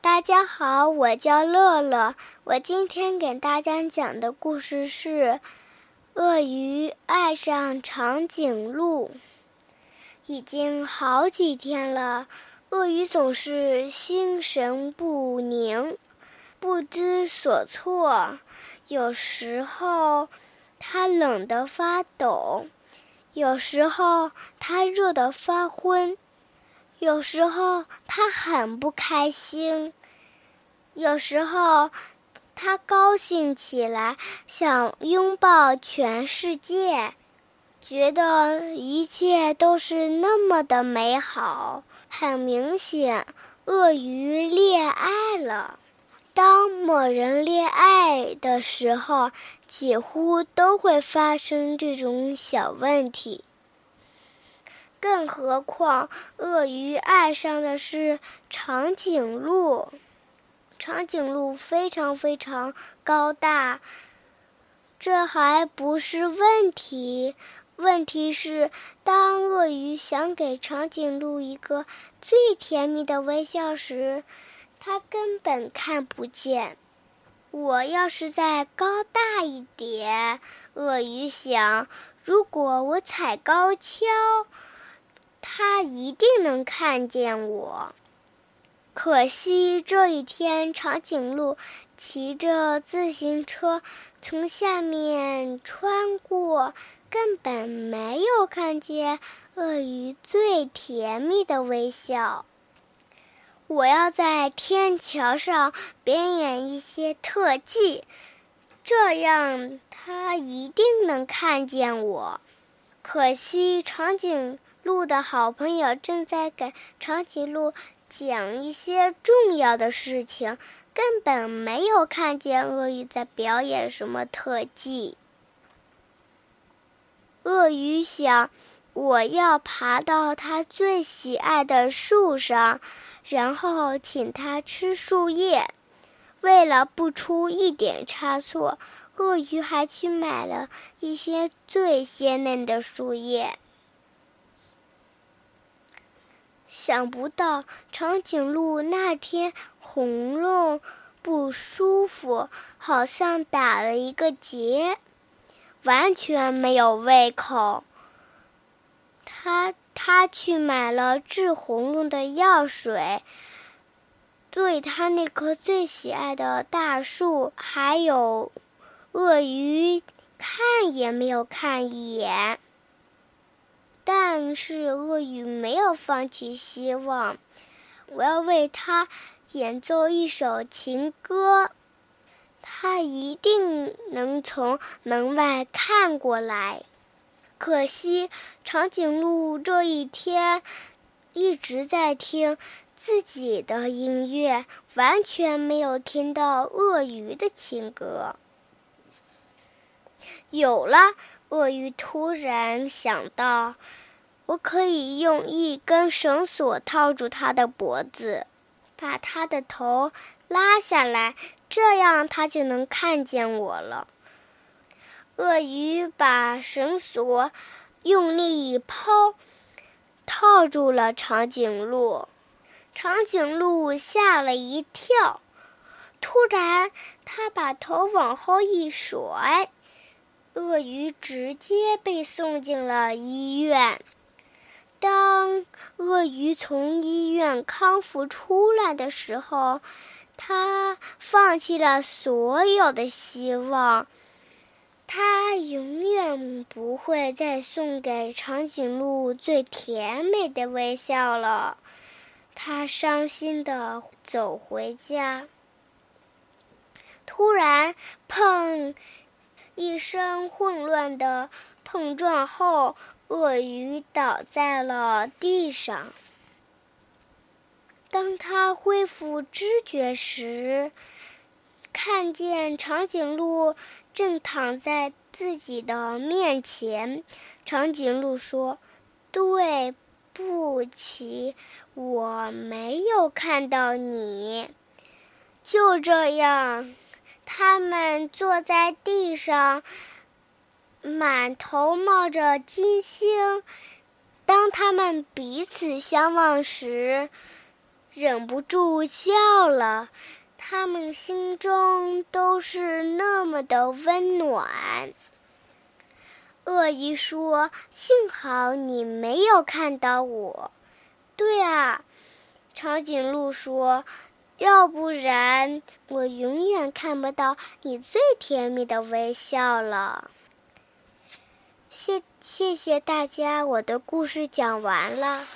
大家好，我叫乐乐。我今天给大家讲的故事是《鳄鱼爱上长颈鹿》。已经好几天了，鳄鱼总是心神不宁，不知所措。有时候，它冷得发抖；有时候，它热得发昏。有时候他很不开心，有时候他高兴起来，想拥抱全世界，觉得一切都是那么的美好。很明显，鳄鱼恋爱了。当某人恋爱的时候，几乎都会发生这种小问题。更何况，鳄鱼爱上的是长颈鹿。长颈鹿非常非常高大，这还不是问题。问题是，当鳄鱼想给长颈鹿一个最甜蜜的微笑时，它根本看不见。我要是再高大一点，鳄鱼想，如果我踩高跷。他一定能看见我。可惜这一天，长颈鹿骑着自行车从下面穿过，根本没有看见鳄鱼最甜蜜的微笑。我要在天桥上表演一些特技，这样他一定能看见我。可惜长颈。鹿的好朋友正在给长颈鹿讲一些重要的事情，根本没有看见鳄鱼在表演什么特技。鳄鱼想，我要爬到它最喜爱的树上，然后请它吃树叶。为了不出一点差错，鳄鱼还去买了一些最鲜嫩的树叶。想不到长颈鹿那天喉咙不舒服，好像打了一个结，完全没有胃口。他他去买了治喉咙的药水，对他那棵最喜爱的大树还有鳄鱼看也没有看一眼。但是鳄鱼没有放弃希望，我要为它演奏一首情歌，它一定能从门外看过来。可惜长颈鹿这一天一直在听自己的音乐，完全没有听到鳄鱼的情歌。有了。鳄鱼突然想到，我可以用一根绳索套住它的脖子，把它的头拉下来，这样它就能看见我了。鳄鱼把绳索用力一抛，套住了长颈鹿。长颈鹿吓了一跳，突然，它把头往后一甩。鳄鱼直接被送进了医院。当鳄鱼从医院康复出来的时候，他放弃了所有的希望。他永远不会再送给长颈鹿最甜美的微笑了。他伤心的走回家。突然，砰！一声混乱的碰撞后，鳄鱼倒在了地上。当他恢复知觉时，看见长颈鹿正躺在自己的面前。长颈鹿说：“对不起，我没有看到你。”就这样。他们坐在地上，满头冒着金星。当他们彼此相望时，忍不住笑了。他们心中都是那么的温暖。鳄鱼说：“幸好你没有看到我。”对啊，长颈鹿说：“要不然我永远看不到你最甜蜜的微笑了。”谢谢谢大家，我的故事讲完了。